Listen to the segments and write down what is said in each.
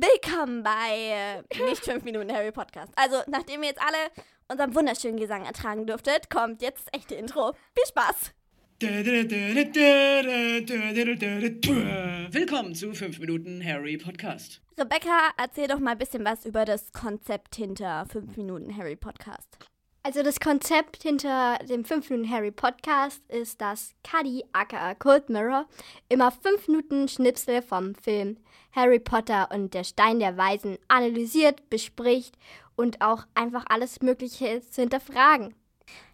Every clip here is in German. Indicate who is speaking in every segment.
Speaker 1: willkommen bei äh, nicht 5 Minuten Harry Podcast. Also, nachdem ihr jetzt alle unseren wunderschönen Gesang ertragen dürftet, kommt jetzt das echte Intro. Viel Spaß!
Speaker 2: Willkommen zu 5 Minuten Harry Podcast.
Speaker 1: Rebecca, erzähl doch mal ein bisschen was über das Konzept hinter 5 Minuten Harry Podcast.
Speaker 3: Also das Konzept hinter dem 5 Minuten Harry Podcast ist, dass Cuddy aka Cold Mirror immer 5 Minuten Schnipsel vom Film Harry Potter und der Stein der Weisen analysiert, bespricht und auch einfach alles Mögliche zu hinterfragen.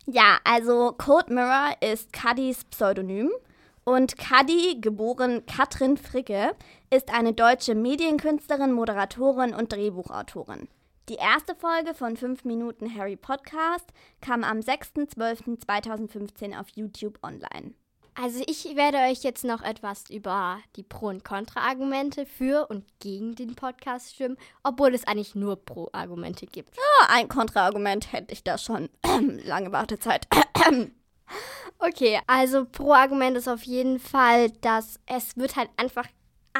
Speaker 1: Ja, also Code Mirror ist Cuddys Pseudonym. Und Cuddy, geboren Katrin Fricke, ist eine deutsche Medienkünstlerin, Moderatorin und Drehbuchautorin. Die erste Folge von 5 Minuten Harry Podcast kam am 6.12.2015 auf YouTube online.
Speaker 3: Also ich werde euch jetzt noch etwas über die Pro- und Kontra-Argumente für und gegen den Podcast stimmen, obwohl es eigentlich nur Pro-Argumente gibt.
Speaker 1: Ja, ein Kontraargument hätte ich da schon. Lange Wartezeit.
Speaker 3: Okay, also Pro-Argument ist auf jeden Fall, dass es wird halt einfach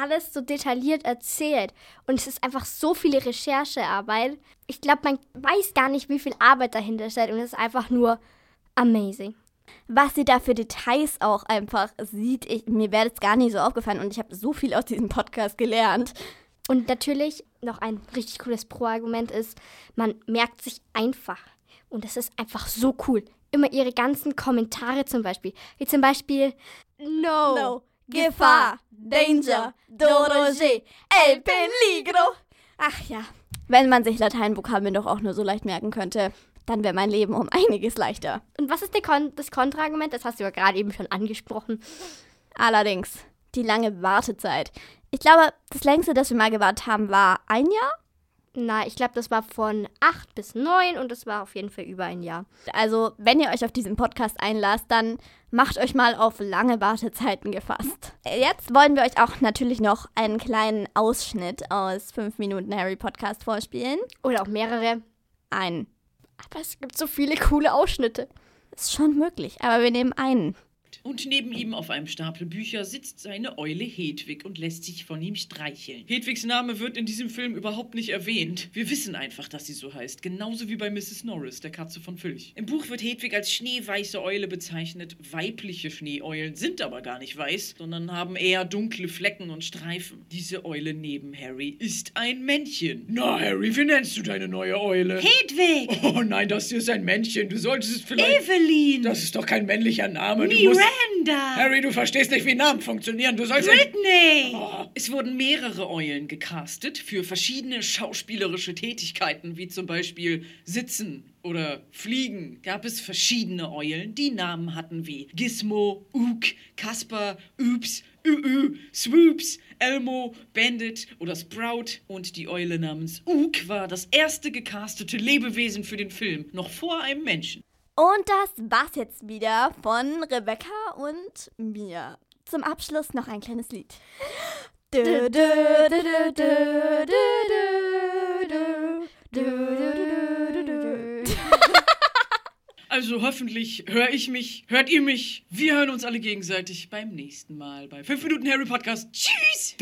Speaker 3: alles so detailliert erzählt. Und es ist einfach so viele Recherchearbeit. Ich glaube, man weiß gar nicht, wie viel Arbeit dahinter steckt. Und es ist einfach nur amazing.
Speaker 1: Was sie da für Details auch einfach sieht, ich, mir wäre das gar nicht so aufgefallen und ich habe so viel aus diesem Podcast gelernt.
Speaker 3: Und natürlich noch ein richtig cooles Pro-Argument ist, man merkt sich einfach. Und das ist einfach so cool. Immer ihre ganzen Kommentare zum Beispiel. Wie zum Beispiel, no,
Speaker 1: No. Gefahr, Danger, Doroger, El Peligro. Ach ja, wenn man sich Lateinvokabeln doch auch nur so leicht merken könnte, dann wäre mein Leben um einiges leichter.
Speaker 3: Und was ist Kon das Kontraargument? Das hast du ja gerade eben schon angesprochen.
Speaker 1: Allerdings, die lange Wartezeit. Ich glaube, das längste, das wir mal gewartet haben, war ein Jahr.
Speaker 3: Na, ich glaube, das war von 8 bis 9 und das war auf jeden Fall über ein Jahr.
Speaker 1: Also, wenn ihr euch auf diesen Podcast einlasst, dann macht euch mal auf lange Wartezeiten gefasst. Jetzt wollen wir euch auch natürlich noch einen kleinen Ausschnitt aus 5 Minuten Harry Podcast vorspielen.
Speaker 3: Oder auch mehrere.
Speaker 1: Einen.
Speaker 3: Aber es gibt so viele coole Ausschnitte.
Speaker 1: Ist schon möglich, aber wir nehmen einen.
Speaker 2: Und neben ihm auf einem Stapel Bücher sitzt seine Eule Hedwig und lässt sich von ihm streicheln. Hedwigs Name wird in diesem Film überhaupt nicht erwähnt. Wir wissen einfach, dass sie so heißt. Genauso wie bei Mrs. Norris, der Katze von Filch. Im Buch wird Hedwig als schneeweiße Eule bezeichnet. Weibliche Schneeeulen sind aber gar nicht weiß, sondern haben eher dunkle Flecken und Streifen. Diese Eule neben Harry ist ein Männchen. Na, Harry, wie nennst du deine neue Eule?
Speaker 4: Hedwig!
Speaker 2: Oh nein, das hier ist ein Männchen. Du solltest es vielleicht.
Speaker 4: Evelyn!
Speaker 2: Das ist doch kein männlicher Name. Du
Speaker 4: Miranda!
Speaker 2: Harry, du verstehst nicht, wie Namen funktionieren. Du sollst.
Speaker 4: Britney!
Speaker 2: Oh. Es wurden mehrere Eulen gecastet für verschiedene schauspielerische Tätigkeiten, wie zum Beispiel Sitzen oder Fliegen. Gab es verschiedene Eulen, die Namen hatten wie Gizmo, Ook, Kasper, Oops, Ü, Swoops, Elmo, Bandit oder Sprout. Und die Eule namens Ook war das erste gecastete Lebewesen für den Film, noch vor einem Menschen.
Speaker 1: Und das war's jetzt wieder von Rebecca und mir. Zum Abschluss noch ein kleines Lied.
Speaker 2: Also hoffentlich höre ich mich, hört ihr mich. Wir hören uns alle gegenseitig beim nächsten Mal bei 5 Minuten Harry Podcast. Tschüss!